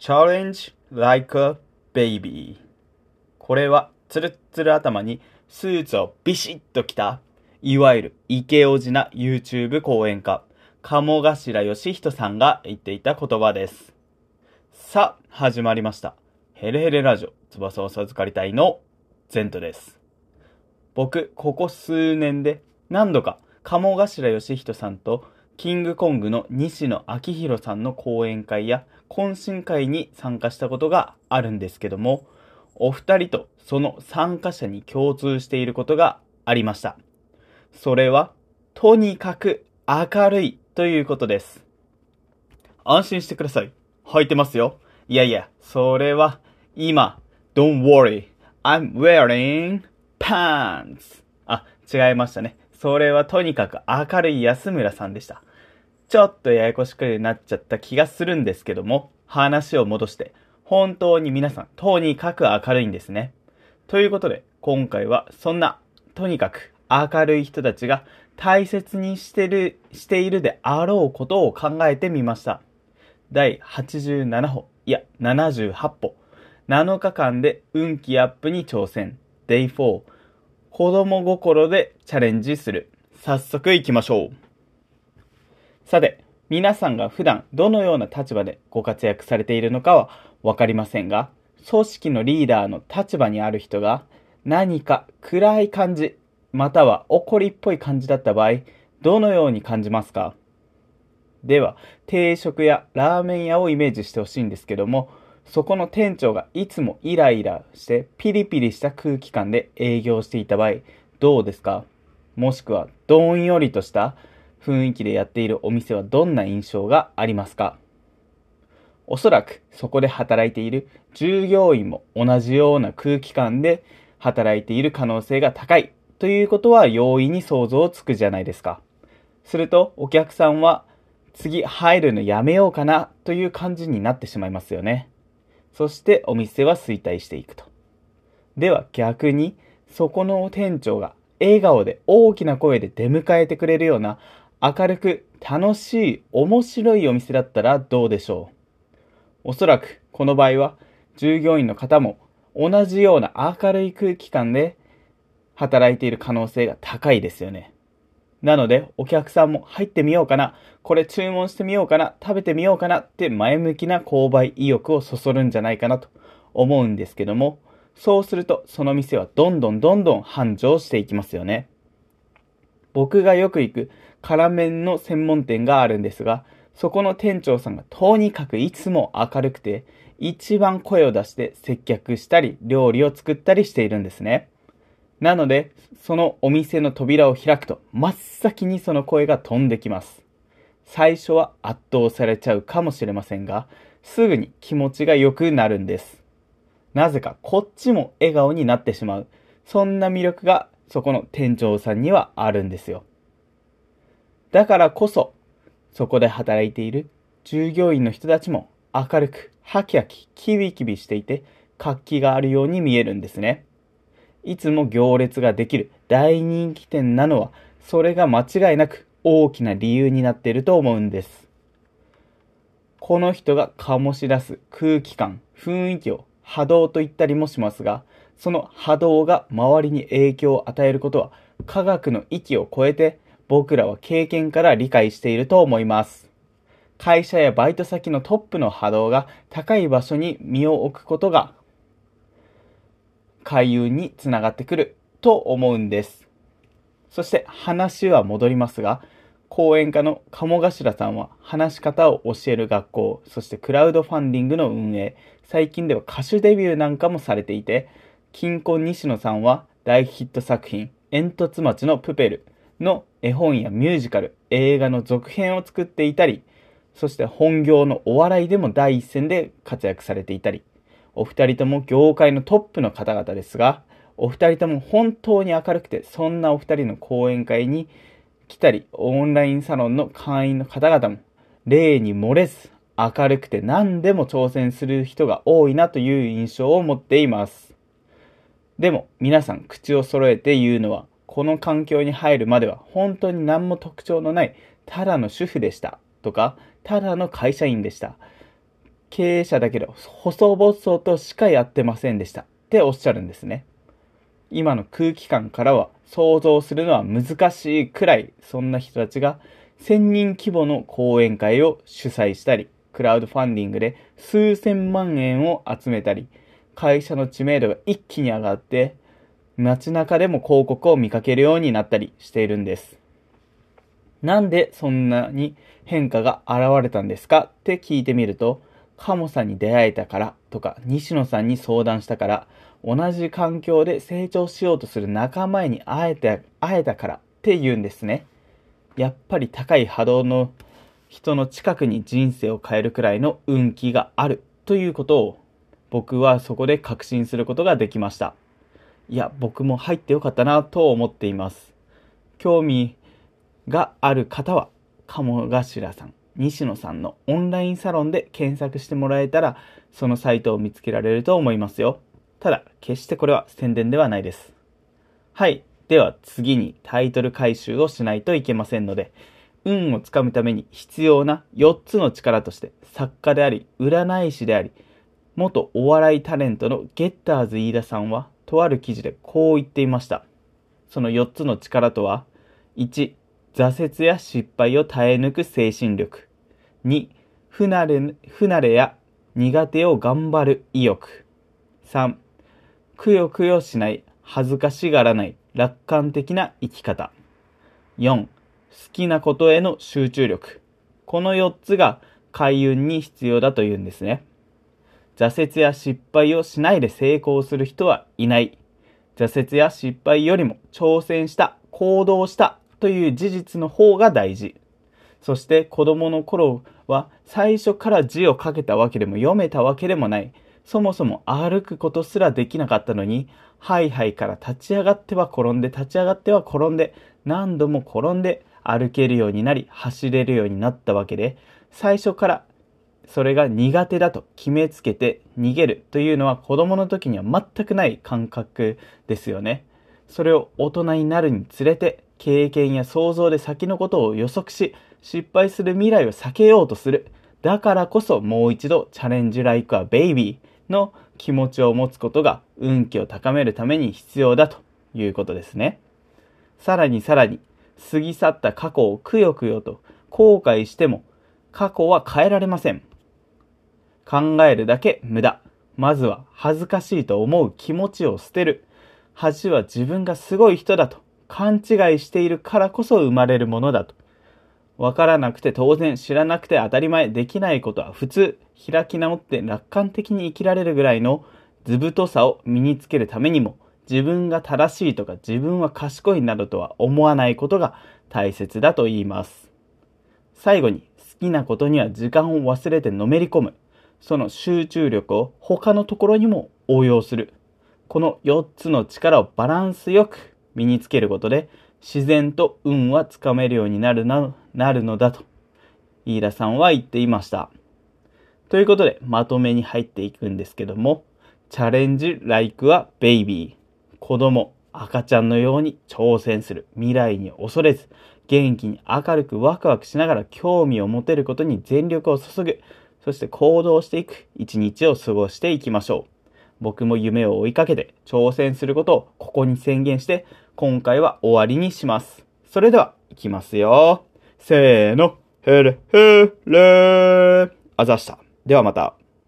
Challenge like a baby. これはつるっつる頭にスーツをビシッと着たいわゆるイケオジな YouTube 講演家鴨頭義人さんが言っていた言葉です。さあ始まりました。ヘレヘレラジオ翼を授かりたいのゼントです。僕ここ数年で何度か鴨頭義人さんとキングコングの西野昭弘さんの講演会や懇親会に参加したことがあるんですけども、お二人とその参加者に共通していることがありました。それは、とにかく明るいということです。安心してください。履いてますよ。いやいや、それは、今、don't worry, I'm wearing pants. あ、違いましたね。それはとにかく明るい安村さんでした。ちょっとややこしくなっちゃった気がするんですけども、話を戻して、本当に皆さん、とにかく明るいんですね。ということで、今回はそんな、とにかく明るい人たちが大切にしてる、しているであろうことを考えてみました。第87歩、いや、78歩。7日間で運気アップに挑戦。Day4。子供心でチャレンジする。早速行きましょう。さて、皆さんが普段どのような立場でご活躍されているのかはわかりませんが、組織のリーダーの立場にある人が何か暗い感じ、または怒りっぽい感じだった場合、どのように感じますか？では、定食やラーメン屋をイメージしてほしいんですけども、そこの店長がいつもイライラしてピリピリした空気感で営業していた場合、どうですか？もしくはどんよりとした雰囲気でやっているお店はどんな印象がありますか？おそらくそこで働いている従業員も同じような空気感で働いている可能性が高いということは容易に想像つくじゃないですか。するとお客さんは次入るのやめようかなという感じになってしまいますよね。そしてお店は衰退していくと。では逆にそこの店長が笑顔で大きな声で出迎えてくれるような明るく楽しい面白いお店だったらどうでしょう？おそらくこの場合は従業員の方も同じような明るい空気感で働いている可能性が高いですよね。なのでお客さんも入ってみようかな、これ注文してみようかな、食べてみようかなって前向きな購買意欲をそそるんじゃないかなと思うんですけども、そうするとその店はどんどんどんどん繁盛していきますよね。僕がよく行く辛麺の専門店があるんですが、そこの店長さんがとにかくいつも明るくて、一番声を出して接客したり、料理を作ったりしているんですね。なので、そのお店の扉を開くと、真っ先にその声が飛んできます。最初は圧倒されちゃうかもしれませんが、すぐに気持ちが良くなるんです。なぜかこっちも笑顔になってしまう。そんな魅力がそこの店長さんにはあるんですよ。だからこそ、そこで働いている従業員の人たちも明るく、ハキハキ、キビキビしていて、活気があるように見えるんですね。いつも行列ができる大人気店なのは、それが間違いなく大きな理由になっていると思うんです。この人が醸し出す空気感、雰囲気を波動と言ったりもしますが、その波動が周りに影響を与えることは科学の域を超えて僕らは経験から理解していると思います。会社やバイト先のトップの波動が高い場所に身を置くことが開運につながってくると思うんです。そして話は戻りますが、講演家の鴨頭さんは話し方を教える学校、そしてクラウドファンディングの運営、最近では歌手デビューなんかもされていて、金婚西野さんは大ヒット作品、煙突町のプペル、の絵本やミュージカル、映画の続編を作っていたり、そして本業のお笑いでも第一線で活躍されていたり、お二人とも業界のトップの方々ですが、お二人とも本当に明るくて、そんなお二人の講演会に来たり、オンラインサロンの会員の方々も、例に漏れず、明るくて何でも挑戦する人が多いなという印象を持っています。でも、皆さん口を揃えて言うのは、この環境に入るまでは本当に何も特徴のないただの主婦でしたとか、ただの会社員でした。経営者だけど細々としかやってませんでしたっておっしゃるんですね。今の空気感からは想像するのは難しいくらいそんな人たちが1000人規模の講演会を主催したり、クラウドファンディングで数千万円を集めたり、会社の知名度が一気に上がって、街中でも広告を見かけるようになったりしているんです。なんでそんなに変化が現れたんですかって聞いてみると、カモさんに出会えたからとか、西野さんに相談したから、同じ環境で成長しようとする仲間に会えて、会えたからって言うんですね。やっぱり高い波動の人の近くに人生を変えるくらいの運気があるということを僕はそこで確信することができました。いや、僕も入ってよかったなと思っています。興味がある方は、鴨頭さん、西野さんのオンラインサロンで検索してもらえたら、そのサイトを見つけられると思いますよ。ただ、決してこれは宣伝ではないです。はい。では次にタイトル回収をしないといけませんので、運をつかむために必要な4つの力として、作家であり、占い師であり、元お笑いタレントのゲッターズ飯田さんは、とある記事でこう言っていました。その4つの力とは、1、挫折や失敗を耐え抜く精神力。2、不慣れ不慣れや苦手を頑張る意欲。3、くよくよしない、恥ずかしがらない、楽観的な生き方。4、好きなことへの集中力。この4つが開運に必要だというんですね。挫折や失敗をしないで成功する人はいない。挫折や失敗よりも挑戦した、行動したという事実の方が大事。そして子供の頃は最初から字を書けたわけでも読めたわけでもない。そもそも歩くことすらできなかったのに、ハイハイから立ち上がっては転んで、立ち上がっては転んで、何度も転んで歩けるようになり、走れるようになったわけで、最初からそれが苦手だと決めつけて逃げるというのは子供の時には全くない感覚ですよね。それを大人になるにつれて経験や想像で先のことを予測し失敗する未来を避けようとする。だからこそもう一度チャレンジライクはベイビーの気持ちを持つことが運気を高めるために必要だということですね。さらにさらに過ぎ去った過去をくよくよと後悔しても過去は変えられません。考えるだけ無駄。まずは恥ずかしいと思う気持ちを捨てる。恥は自分がすごい人だと勘違いしているからこそ生まれるものだと。わからなくて当然、知らなくて当たり前、できないことは普通、開き直って楽観的に生きられるぐらいの図太さを身につけるためにも、自分が正しいとか自分は賢いなどとは思わないことが大切だと言います。最後に、好きなことには時間を忘れてのめり込む。その集中力を他のところにも応用する。この4つの力をバランスよく身につけることで、自然と運はつかめるようになるな、なるのだと、飯田さんは言っていました。ということで、まとめに入っていくんですけども、チャレンジライクはベイビー。子供、赤ちゃんのように挑戦する。未来に恐れず、元気に明るくワクワクしながら興味を持てることに全力を注ぐ。そして行動していく一日を過ごしていきましょう。僕も夢を追いかけて挑戦することをここに宣言して今回は終わりにします。それでは、いきますよ。せーの。へれへれあざした。ではまた。